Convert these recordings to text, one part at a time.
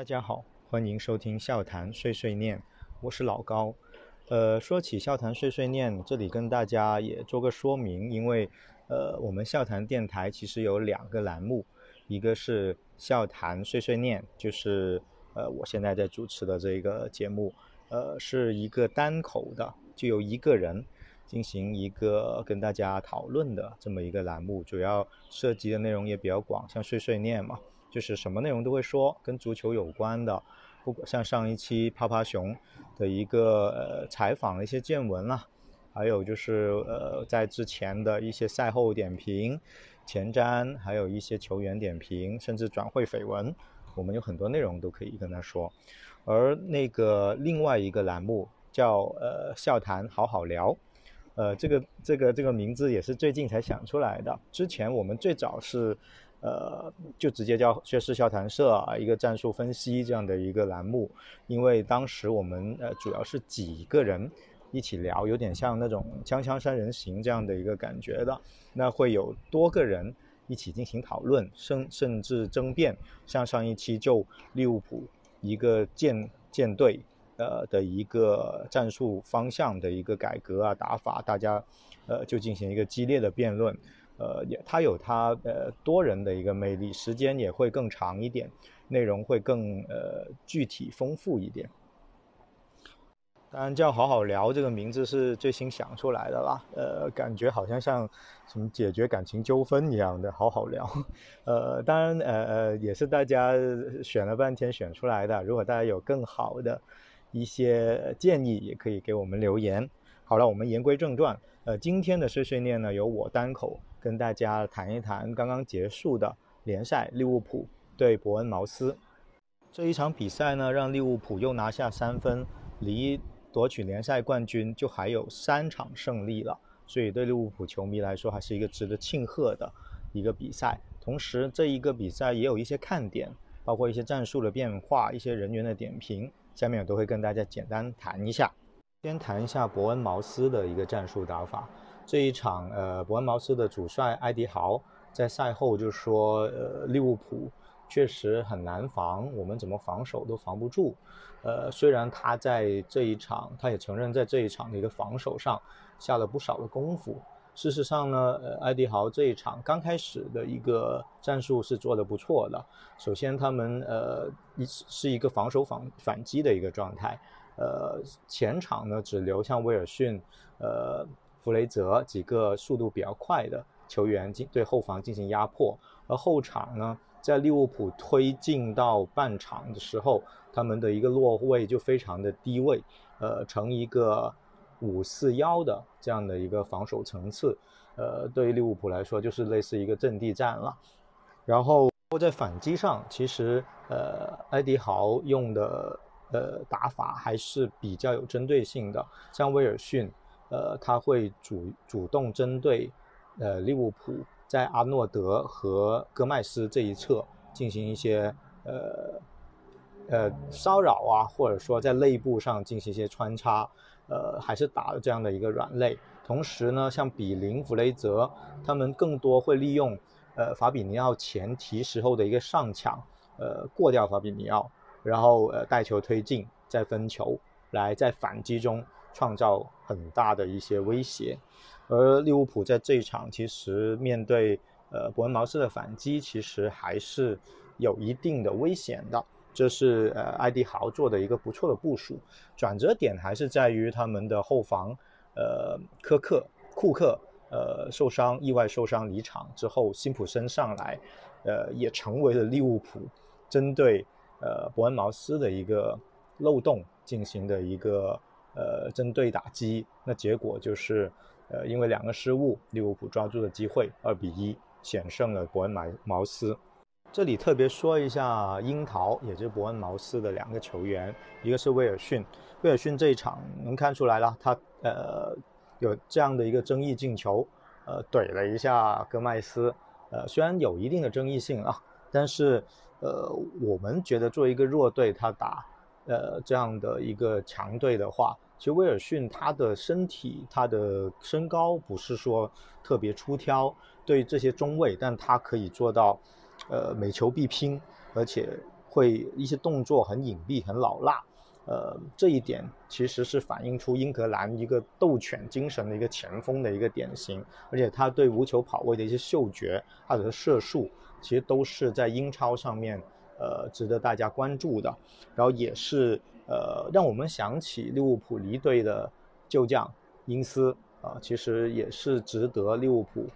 大家好，欢迎收听笑谈碎碎念，我是老高。呃，说起笑谈碎碎念，这里跟大家也做个说明，因为呃，我们笑谈电台其实有两个栏目，一个是笑谈碎碎念，就是呃我现在在主持的这个节目，呃是一个单口的，就由一个人进行一个跟大家讨论的这么一个栏目，主要涉及的内容也比较广，像碎碎念嘛，就是什么内容都会说，跟足球有关的。不过像上一期趴趴熊的一个呃采访的一些见闻啦，还有就是呃在之前的一些赛后点评、前瞻，还有一些球员点评，甚至转会绯闻，我们有很多内容都可以跟他说。而那个另外一个栏目叫呃笑谈好好聊，呃这个这个这个名字也是最近才想出来的，之前我们最早是。呃，就直接叫薛氏笑谈社啊，一个战术分析这样的一个栏目。因为当时我们呃主要是几个人一起聊，有点像那种锵锵三人行这样的一个感觉的。那会有多个人一起进行讨论，甚甚至争辩。像上一期就利物浦一个舰舰队呃的一个战术方向的一个改革啊打法，大家呃就进行一个激烈的辩论。呃，也它有它呃多人的一个魅力，时间也会更长一点，内容会更呃具体丰富一点。当然叫好好聊这个名字是最新想出来的啦，呃，感觉好像像什么解决感情纠纷一样的好好聊。呃，当然呃呃也是大家选了半天选出来的，如果大家有更好的一些建议，也可以给我们留言。好了，我们言归正传，呃，今天的碎碎念呢由我单口。跟大家谈一谈刚刚结束的联赛，利物浦对伯恩茅斯这一场比赛呢，让利物浦又拿下三分，离夺取联赛冠军就还有三场胜利了。所以对利物浦球迷来说，还是一个值得庆贺的一个比赛。同时，这一个比赛也有一些看点，包括一些战术的变化、一些人员的点评，下面我都会跟大家简单谈一下。先谈一下伯恩茅斯的一个战术打法。这一场，呃，伯恩茅斯的主帅埃迪豪在赛后就说，呃，利物浦确实很难防，我们怎么防守都防不住。呃，虽然他在这一场，他也承认在这一场的一个防守上下了不少的功夫。事实上呢，呃，埃迪豪这一场刚开始的一个战术是做的不错的。首先，他们呃一是一个防守反反击的一个状态，呃，前场呢只留像威尔逊，呃。弗雷泽几个速度比较快的球员进对后防进行压迫，而后场呢，在利物浦推进到半场的时候，他们的一个落位就非常的低位，呃，成一个五四幺的这样的一个防守层次，呃，对于利物浦来说就是类似一个阵地战了。然后在反击上，其实呃，埃迪豪用的呃打法还是比较有针对性的，像威尔逊。呃，他会主主动针对，呃，利物浦在阿诺德和戈麦斯这一侧进行一些呃呃骚扰啊，或者说在内部上进行一些穿插，呃，还是打了这样的一个软肋。同时呢，像比林、弗雷泽，他们更多会利用呃法比尼奥前提时候的一个上抢，呃，过掉法比尼奥，然后呃带球推进，再分球，来在反击中。创造很大的一些威胁，而利物浦在这一场其实面对呃伯恩茅斯的反击，其实还是有一定的危险的。这是呃埃迪豪做的一个不错的部署。转折点还是在于他们的后防，呃科克库克呃受伤意外受伤离场之后，辛普森上来，呃也成为了利物浦针对呃伯恩茅斯的一个漏洞进行的一个。呃，针对打击，那结果就是，呃，因为两个失误，利物浦抓住了机会，二比一险胜了伯恩茅茅斯。这里特别说一下樱桃，也就是伯恩茅斯的两个球员，一个是威尔逊，威尔逊这一场能看出来了，他呃有这样的一个争议进球，呃怼了一下戈麦斯，呃虽然有一定的争议性啊，但是呃我们觉得作为一个弱队，他打。呃，这样的一个强队的话，其实威尔逊他的身体、他的身高不是说特别出挑，对这些中卫，但他可以做到，呃，每球必拼，而且会一些动作很隐蔽、很老辣。呃，这一点其实是反映出英格兰一个斗犬精神的一个前锋的一个典型，而且他对无球跑位的一些嗅觉，他的射术，其实都是在英超上面呃值得大家关注的。然后也是呃让我们想起利物浦离队的旧将因斯啊，其实也是值得利物浦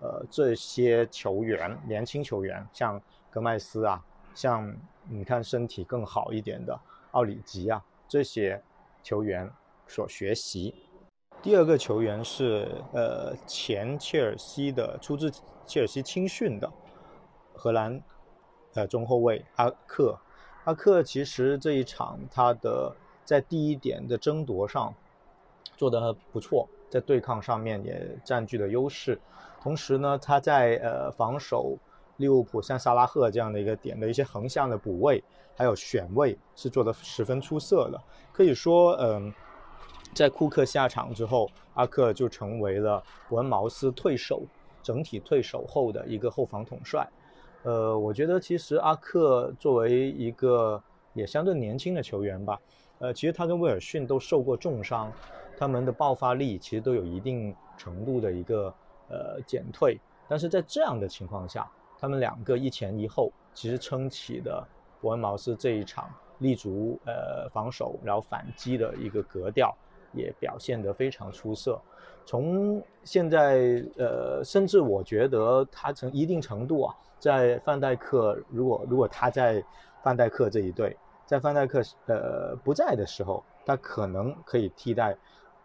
呃这些球员年轻球员，像格麦斯啊，像你看身体更好一点的。奥里吉啊，这些球员所学习。第二个球员是呃前切尔西的，出自切尔西青训的荷兰呃中后卫阿克。阿克其实这一场他的在第一点的争夺上做得不错，在对抗上面也占据了优势。同时呢，他在呃防守。利物浦像萨拉赫这样的一个点的一些横向的补位，还有选位是做的十分出色的。可以说，嗯，在库克下场之后，阿克就成为了伯恩茅斯退守、整体退守后的一个后防统帅。呃，我觉得其实阿克作为一个也相对年轻的球员吧，呃，其实他跟威尔逊都受过重伤，他们的爆发力其实都有一定程度的一个呃减退。但是在这样的情况下，他们两个一前一后，其实撑起的伯恩茅斯这一场立足呃防守，然后反击的一个格调，也表现得非常出色。从现在呃，甚至我觉得他成一定程度啊，在范戴克如果如果他在范戴克这一队，在范戴克呃不在的时候，他可能可以替代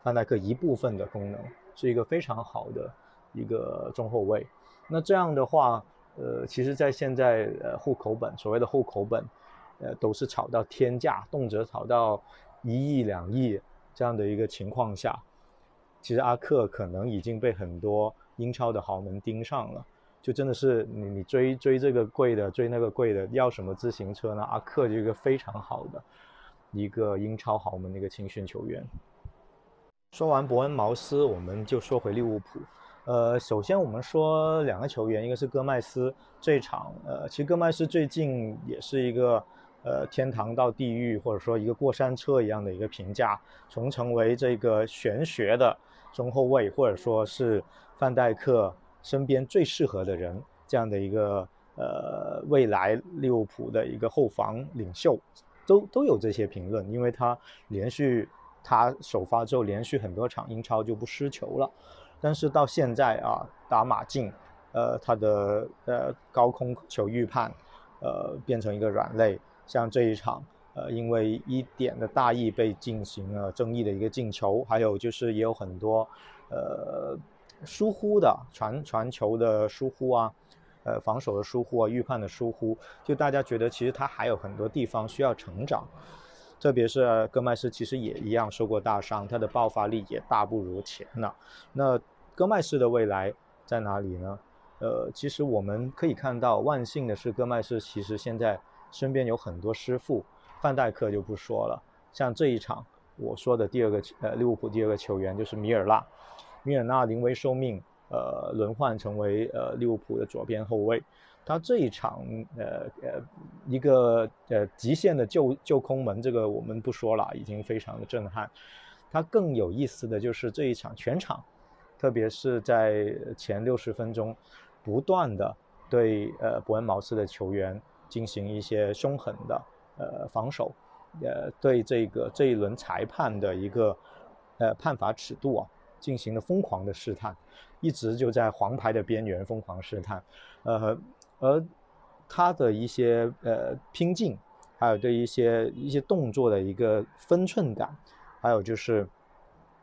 范戴克一部分的功能，是一个非常好的一个中后卫。那这样的话。呃，其实，在现在呃户口本所谓的户口本，呃都是炒到天价，动辄炒到一亿两亿这样的一个情况下，其实阿克可能已经被很多英超的豪门盯上了，就真的是你你追追这个贵的，追那个贵的，要什么自行车呢？阿克就一个非常好的一个英超豪门的一个青训球员。说完伯恩茅斯，我们就说回利物浦。呃，首先我们说两个球员，一个是戈麦斯这场，呃，其实戈麦斯最近也是一个呃天堂到地狱，或者说一个过山车一样的一个评价，从成为这个玄学的中后卫，或者说是范戴克身边最适合的人这样的一个呃未来利物浦的一个后防领袖，都都有这些评论，因为他连续他首发之后连续很多场英超就不失球了。但是到现在啊，打马竞，呃，他的呃高空球预判，呃，变成一个软肋。像这一场，呃，因为一点的大意被进行了争议的一个进球，还有就是也有很多，呃，疏忽的传传球的疏忽啊，呃，防守的疏忽啊，预判的疏忽，就大家觉得其实他还有很多地方需要成长。特别是戈麦斯其实也一样受过大伤，他的爆发力也大不如前了。那戈麦斯的未来在哪里呢？呃，其实我们可以看到，万幸的是，戈麦斯其实现在身边有很多师傅，范戴克就不说了。像这一场我说的第二个呃利物浦第二个球员就是米尔纳，米尔纳临危受命，呃，轮换成为呃利物浦的左边后卫。他这一场，呃呃，一个呃极限的救救空门，这个我们不说了，已经非常的震撼。他更有意思的就是这一场全场，特别是在前六十分钟，不断的对呃伯恩茅斯的球员进行一些凶狠的呃防守，呃对这个这一轮裁判的一个呃判罚尺度啊进行了疯狂的试探，一直就在黄牌的边缘疯狂试探，呃。而他的一些呃拼劲，还有对一些一些动作的一个分寸感，还有就是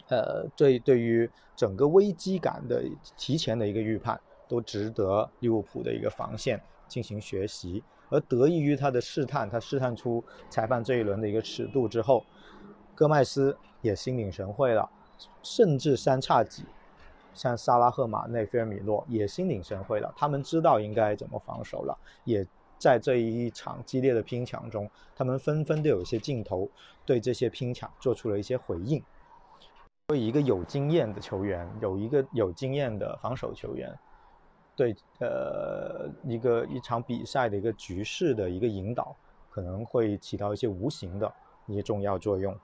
呃对对于整个危机感的提前的一个预判，都值得利物浦的一个防线进行学习。而得益于他的试探，他试探出裁判这一轮的一个尺度之后，戈麦斯也心领神会了，甚至三叉戟。像萨拉赫、马内、菲尔米诺也心领神会了，他们知道应该怎么防守了，也在这一场激烈的拼抢中，他们纷纷都有一些镜头对这些拼抢做出了一些回应。作为一个有经验的球员，有一个有经验的防守球员，对呃一个一场比赛的一个局势的一个引导可能会起到一些无形的一些重要作用。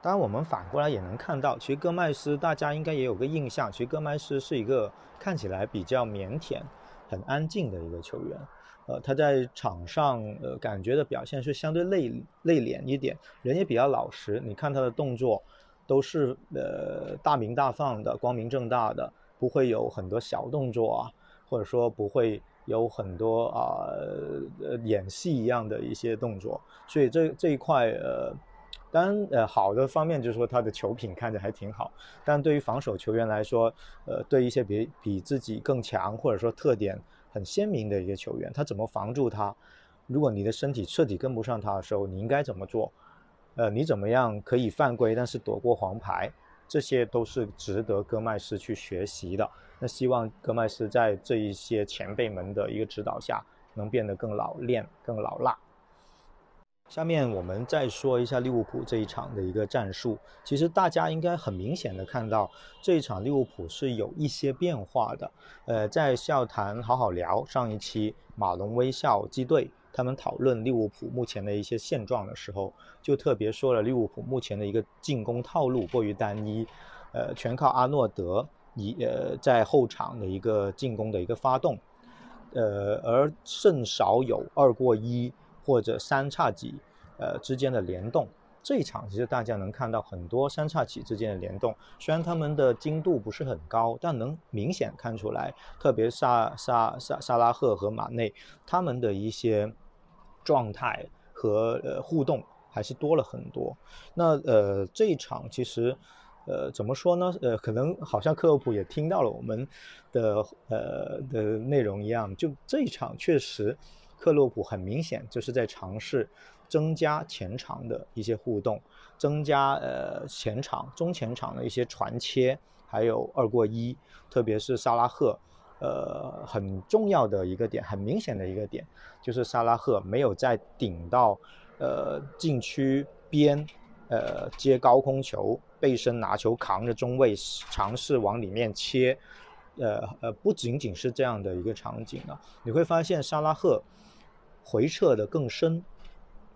当然，我们反过来也能看到，其实戈麦斯大家应该也有个印象，其实戈麦斯是一个看起来比较腼腆、很安静的一个球员。呃，他在场上呃感觉的表现是相对内内敛一点，人也比较老实。你看他的动作都是呃大明大放的、光明正大的，不会有很多小动作啊，或者说不会有很多啊呃演戏一样的一些动作。所以这这一块呃。当然，呃，好的方面就是说他的球品看着还挺好，但对于防守球员来说，呃，对一些比比自己更强或者说特点很鲜明的一个球员，他怎么防住他？如果你的身体彻底跟不上他的时候，你应该怎么做？呃，你怎么样可以犯规，但是躲过黄牌？这些都是值得戈麦斯去学习的。那希望戈麦斯在这一些前辈们的一个指导下，能变得更老练、更老辣。下面我们再说一下利物浦这一场的一个战术。其实大家应该很明显的看到，这一场利物浦是有一些变化的。呃，在笑谈好好聊上一期马龙微笑击队，他们讨论利物浦目前的一些现状的时候，就特别说了利物浦目前的一个进攻套路过于单一，呃，全靠阿诺德一呃在后场的一个进攻的一个发动，呃，而甚少有二过一。或者三叉戟，呃之间的联动，这一场其实大家能看到很多三叉戟之间的联动，虽然他们的精度不是很高，但能明显看出来，特别萨萨萨萨拉赫和马内他们的一些状态和呃互动还是多了很多。那呃这一场其实呃怎么说呢？呃可能好像克洛普也听到了我们的呃的内容一样，就这一场确实。克洛普很明显就是在尝试增加前场的一些互动，增加呃前场、中前场的一些传切，还有二过一，特别是萨拉赫，呃很重要的一个点，很明显的一个点，就是萨拉赫没有在顶到呃禁区边，呃接高空球，背身拿球扛着中卫尝试往里面切，呃呃不仅仅是这样的一个场景啊，你会发现萨拉赫。回撤的更深，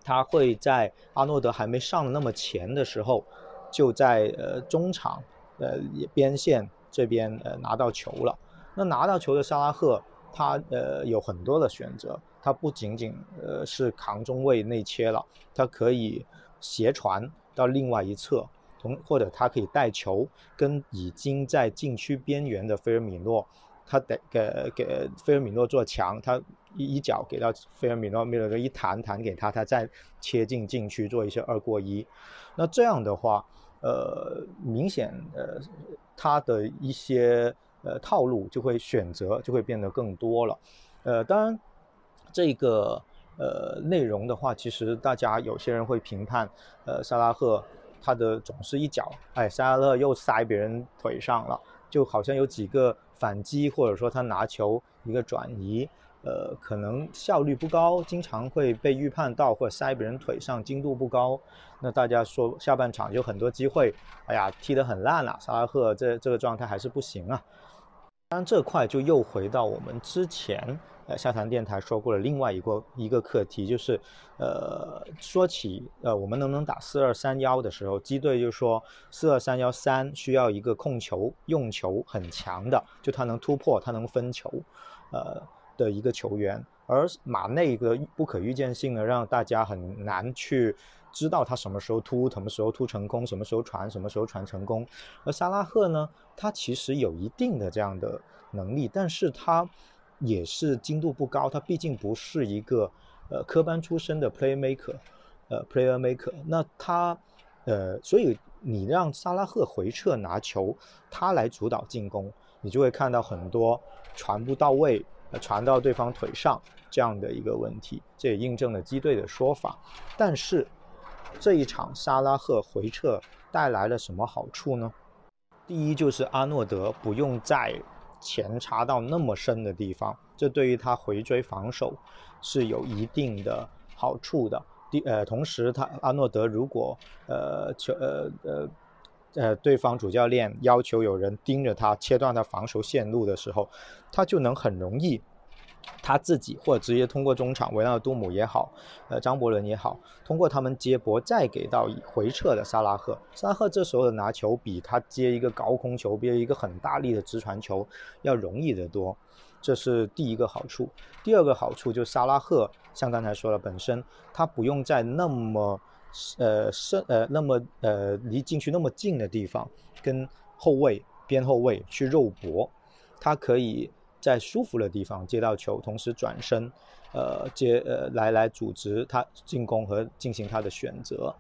他会在阿诺德还没上那么前的时候，就在呃中场呃边线这边呃拿到球了。那拿到球的萨拉赫，他呃有很多的选择，他不仅仅呃是扛中卫内切了，他可以斜传到另外一侧，同或者他可以带球跟已经在禁区边缘的菲尔米诺。他得给给菲尔米诺做墙，他一一脚给到菲尔米诺，米尔一弹弹给他，他再切进禁区做一些二过一。那这样的话，呃，明显呃，他的一些呃套路就会选择就会变得更多了。呃，当然这个呃内容的话，其实大家有些人会评判，呃，萨拉赫他的总是一脚，哎，萨拉赫又塞别人腿上了，就好像有几个。反击或者说他拿球一个转移，呃，可能效率不高，经常会被预判到或者塞别人腿上，精度不高。那大家说下半场有很多机会，哎呀，踢得很烂了。萨拉赫这这个状态还是不行啊。当然这块就又回到我们之前。呃，下谈电台说过了另外一个一个课题，就是，呃，说起呃，我们能不能打四二三幺的时候，基队就说四二三幺三需要一个控球、用球很强的，就他能突破、他能分球，呃的一个球员。而马内的不可预见性呢，让大家很难去知道他什么时候突、什么时候突成功、什么时候传、什么时候传成功。而萨拉赫呢，他其实有一定的这样的能力，但是他。也是精度不高，他毕竟不是一个呃科班出身的 playmaker，呃 player maker。那他呃，所以你让萨拉赫回撤拿球，他来主导进攻，你就会看到很多传不到位，传到对方腿上这样的一个问题。这也印证了基队的说法。但是这一场萨拉赫回撤带来了什么好处呢？第一就是阿诺德不用再。前插到那么深的地方，这对于他回追防守是有一定的好处的。第呃，同时他阿诺德如果呃球呃呃呃对方主教练要求有人盯着他切断他防守线路的时候，他就能很容易他自己或者直接通过中场维纳杜姆也好，呃张伯伦也好，通过他们接驳再给到回撤的萨拉赫。萨拉赫这时候的拿球比他接一个高空球，比一个很大力的直传球要容易得多。这是第一个好处。第二个好处就是萨拉赫，像刚才说了，本身他不用在那么呃深呃那么呃离禁区那么近的地方跟后卫边后卫去肉搏，他可以。在舒服的地方接到球，同时转身，呃，接呃来来组织他进攻和进行他的选择，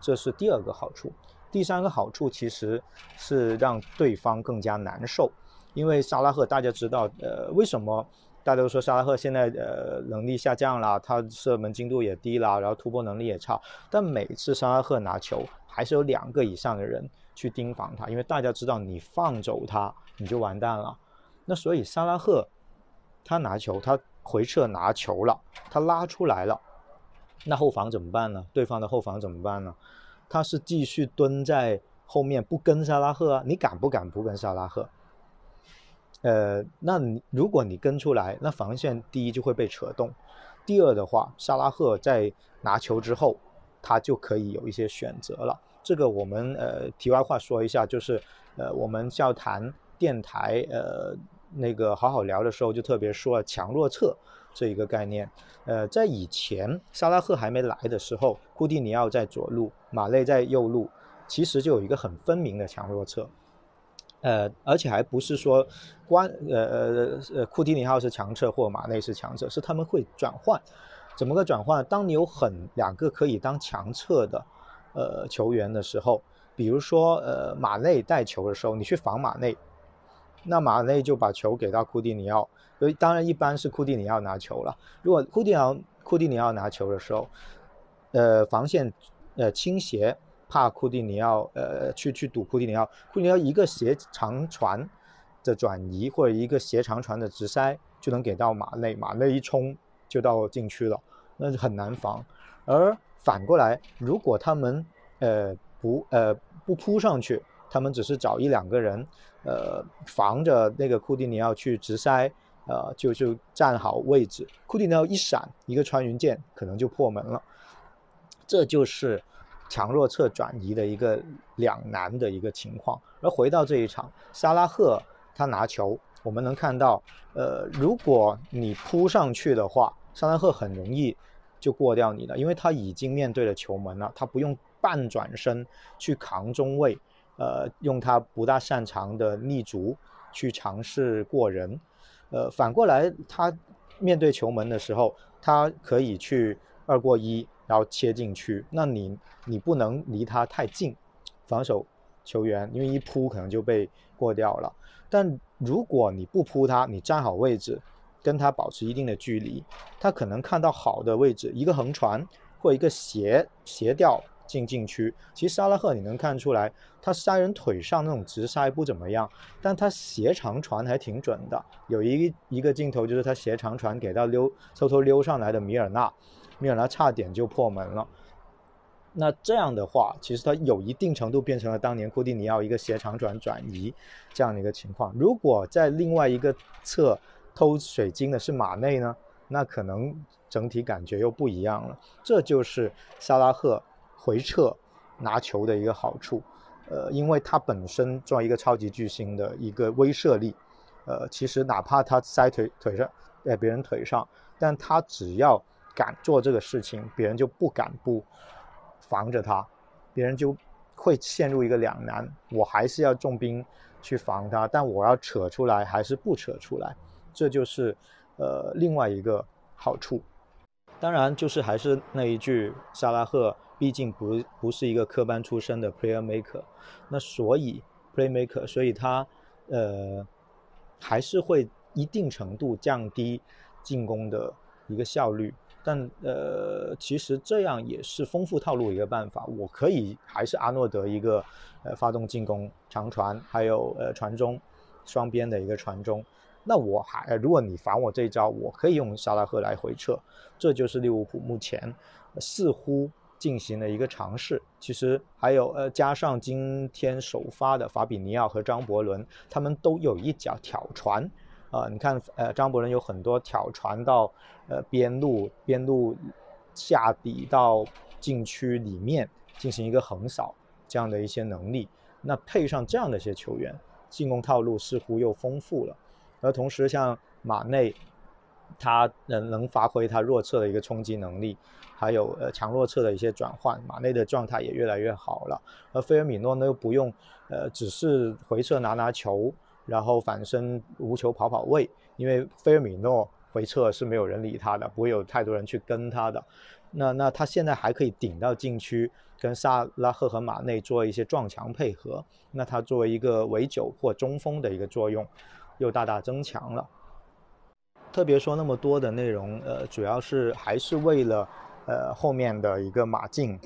这是第二个好处。第三个好处其实是让对方更加难受，因为萨拉赫大家知道，呃，为什么大家都说萨拉赫现在呃能力下降了，他射门精度也低了，然后突破能力也差，但每次萨拉赫拿球还是有两个以上的人去盯防他，因为大家知道你放走他你就完蛋了。那所以萨拉赫，他拿球，他回撤拿球了，他拉出来了，那后防怎么办呢？对方的后防怎么办呢？他是继续蹲在后面不跟萨拉赫啊？你敢不敢不跟萨拉赫？呃，那你如果你跟出来，那防线第一就会被扯动，第二的话，萨拉赫在拿球之后，他就可以有一些选择了。这个我们呃题外话说一下，就是呃我们要谈电台呃。那个好好聊的时候，就特别说了强弱侧这一个概念。呃，在以前萨拉赫还没来的时候，库蒂尼奥在左路，马内在右路，其实就有一个很分明的强弱侧。呃，而且还不是说关呃呃呃库蒂尼奥是强侧或马内是强侧，是他们会转换。怎么个转换？当你有很两个可以当强侧的呃球员的时候，比如说呃马内带球的时候，你去防马内。那马内就把球给到库蒂尼奥，所以当然一般是库蒂尼奥拿球了。如果库蒂尼奥库蒂尼奥拿球的时候，呃，防线呃倾斜，怕库蒂尼奥呃去去堵库蒂尼奥，库蒂尼奥一个斜长传的转移或者一个斜长传的直塞就能给到马内，马内一冲就到禁区了，那是很难防。而反过来，如果他们呃不呃不扑上去，他们只是找一两个人。呃，防着那个库蒂尼奥去直塞，呃，就就站好位置。库蒂尼奥一闪，一个穿云箭，可能就破门了。这就是强弱侧转移的一个两难的一个情况。而回到这一场，萨拉赫他拿球，我们能看到，呃，如果你扑上去的话，萨拉赫很容易就过掉你了，因为他已经面对了球门了，他不用半转身去扛中卫。呃，用他不大擅长的立足去尝试过人，呃，反过来他面对球门的时候，他可以去二过一，然后切进去。那你你不能离他太近，防守球员因为一扑可能就被过掉了。但如果你不扑他，你站好位置，跟他保持一定的距离，他可能看到好的位置，一个横传或一个斜斜吊。进禁区，其实沙拉赫你能看出来，他塞人腿上那种直塞不怎么样，但他斜长传还挺准的。有一一个镜头就是他斜长传给到溜偷偷溜上来的米尔纳，米尔纳差点就破门了。那这样的话，其实他有一定程度变成了当年库蒂尼奥一个斜长转转移这样的一个情况。如果在另外一个侧偷水晶的是马内呢，那可能整体感觉又不一样了。这就是萨拉赫。回撤拿球的一个好处，呃，因为他本身作为一个超级巨星的一个威慑力，呃，其实哪怕他塞腿腿上在别人腿上，但他只要敢做这个事情，别人就不敢不防着他，别人就会陷入一个两难，我还是要重兵去防他，但我要扯出来还是不扯出来，这就是呃另外一个好处。当然，就是还是那一句，萨拉赫。毕竟不不是一个科班出身的 player maker，那所以 play maker，所以他呃还是会一定程度降低进攻的一个效率。但呃其实这样也是丰富套路一个办法。我可以还是阿诺德一个呃发动进攻长传，还有呃传中双边的一个传中。那我还如果你防我这一招，我可以用沙拉赫来回撤。这就是利物浦目前似乎。进行了一个尝试，其实还有呃，加上今天首发的法比尼奥和张伯伦，他们都有一脚挑传啊，你看，呃，张伯伦有很多挑传到呃边路，边路下底到禁区里面进行一个横扫这样的一些能力，那配上这样的一些球员，进攻套路似乎又丰富了。而同时，像马内，他能能发挥他弱侧的一个冲击能力，还有呃强弱侧的一些转换，马内的状态也越来越好了。而菲尔米诺呢，又不用呃只是回撤拿拿球。然后反身无球跑跑位，因为菲尔米诺回撤是没有人理他的，不会有太多人去跟他的。那那他现在还可以顶到禁区，跟萨拉赫和马内做一些撞墙配合。那他作为一个围九或中锋的一个作用，又大大增强了。特别说那么多的内容，呃，主要是还是为了呃后面的一个马竞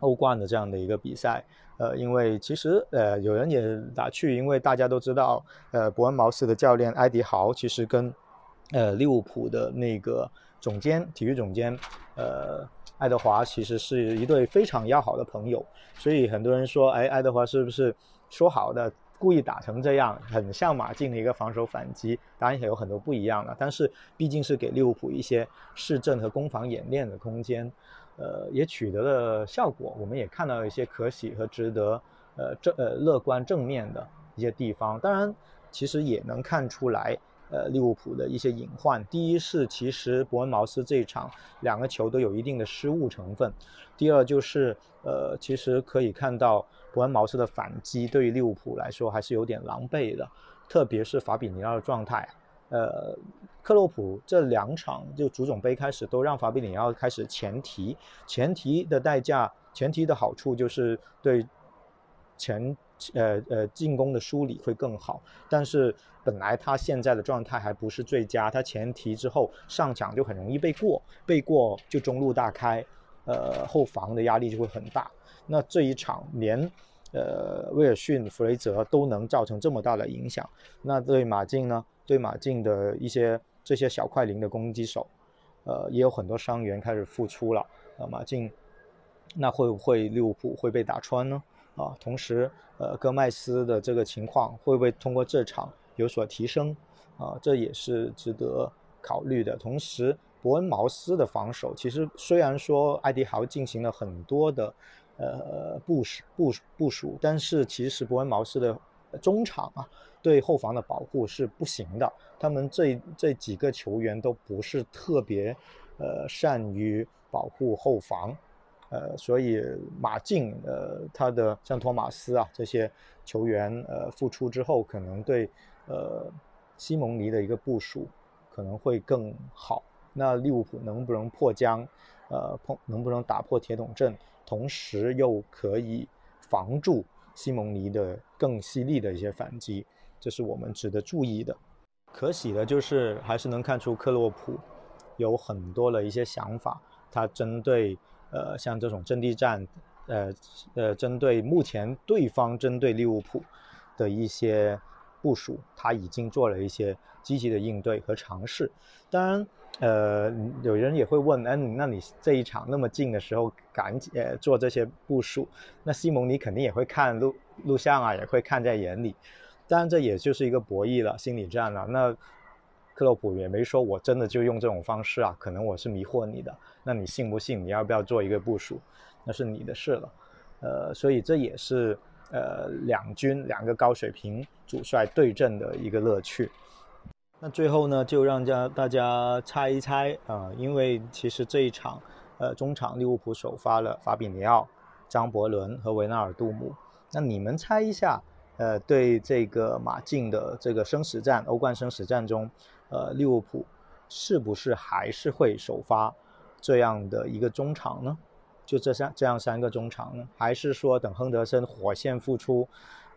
欧冠的这样的一个比赛。呃，因为其实呃，有人也打趣，因为大家都知道，呃，伯恩茅斯的教练埃迪豪其实跟呃利物浦的那个总监、体育总监呃爱德华其实是一对非常要好的朋友，所以很多人说，哎，爱德华是不是说好的故意打成这样，很像马竞的一个防守反击？当然也有很多不一样的，但是毕竟是给利物浦一些市政和攻防演练的空间。呃，也取得了效果，我们也看到一些可喜和值得呃正呃乐观正面的一些地方。当然，其实也能看出来，呃，利物浦的一些隐患。第一是，其实伯恩茅斯这一场两个球都有一定的失误成分。第二就是，呃，其实可以看到伯恩茅斯的反击对于利物浦来说还是有点狼狈的，特别是法比尼奥的状态。呃，克洛普这两场就足总杯开始都让法比尼奥开始前提，前提的代价，前提的好处就是对前呃呃进攻的梳理会更好。但是本来他现在的状态还不是最佳，他前提之后上场就很容易被过，被过就中路大开，呃后防的压力就会很大。那这一场连。呃，威尔逊、弗雷泽都能造成这么大的影响，那对马竞呢？对马竞的一些这些小快灵的攻击手，呃，也有很多伤员开始复出了。呃，马竞那会不会利物浦会被打穿呢？啊，同时，呃，戈麦斯的这个情况会不会通过这场有所提升？啊，这也是值得考虑的。同时，伯恩茅斯的防守其实虽然说艾迪豪进行了很多的。呃，部署部署部署，但是其实伯恩茅斯的中场啊，对后防的保护是不行的。他们这这几个球员都不是特别呃善于保护后防，呃，所以马竞呃他的像托马斯啊这些球员呃复出之后，可能对呃西蒙尼的一个部署可能会更好。那利物浦能不能破僵？呃，碰能不能打破铁桶阵？同时又可以防住西蒙尼的更犀利的一些反击，这是我们值得注意的。可喜的就是还是能看出克洛普有很多的一些想法，他针对呃像这种阵地战，呃呃针对目前对方针对利物浦的一些部署，他已经做了一些积极的应对和尝试。当然。呃，有人也会问，哎，那你这一场那么近的时候，赶紧呃做这些部署，那西蒙你肯定也会看录录像啊，也会看在眼里。当然，这也就是一个博弈了，心理战了。那克洛普也没说我真的就用这种方式啊，可能我是迷惑你的。那你信不信？你要不要做一个部署？那是你的事了。呃，所以这也是呃两军两个高水平主帅对阵的一个乐趣。那最后呢，就让家大家猜一猜啊，因为其实这一场，呃，中场利物浦首发了法比尼奥、张伯伦和维纳尔杜姆。那你们猜一下，呃，对这个马竞的这个生死战、欧冠生死战中，呃，利物浦是不是还是会首发这样的一个中场呢？就这三这样三个中场呢，还是说等亨德森火线复出？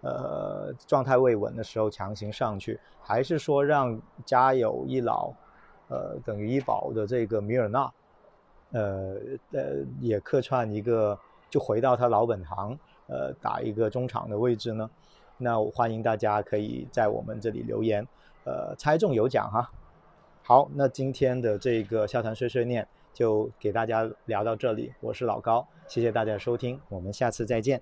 呃，状态未稳的时候强行上去，还是说让家有一老，呃，等于一宝的这个米尔纳，呃呃，也客串一个，就回到他老本行，呃，打一个中场的位置呢？那欢迎大家可以在我们这里留言，呃，猜中有奖哈。好，那今天的这个笑谈碎碎念就给大家聊到这里，我是老高，谢谢大家收听，我们下次再见。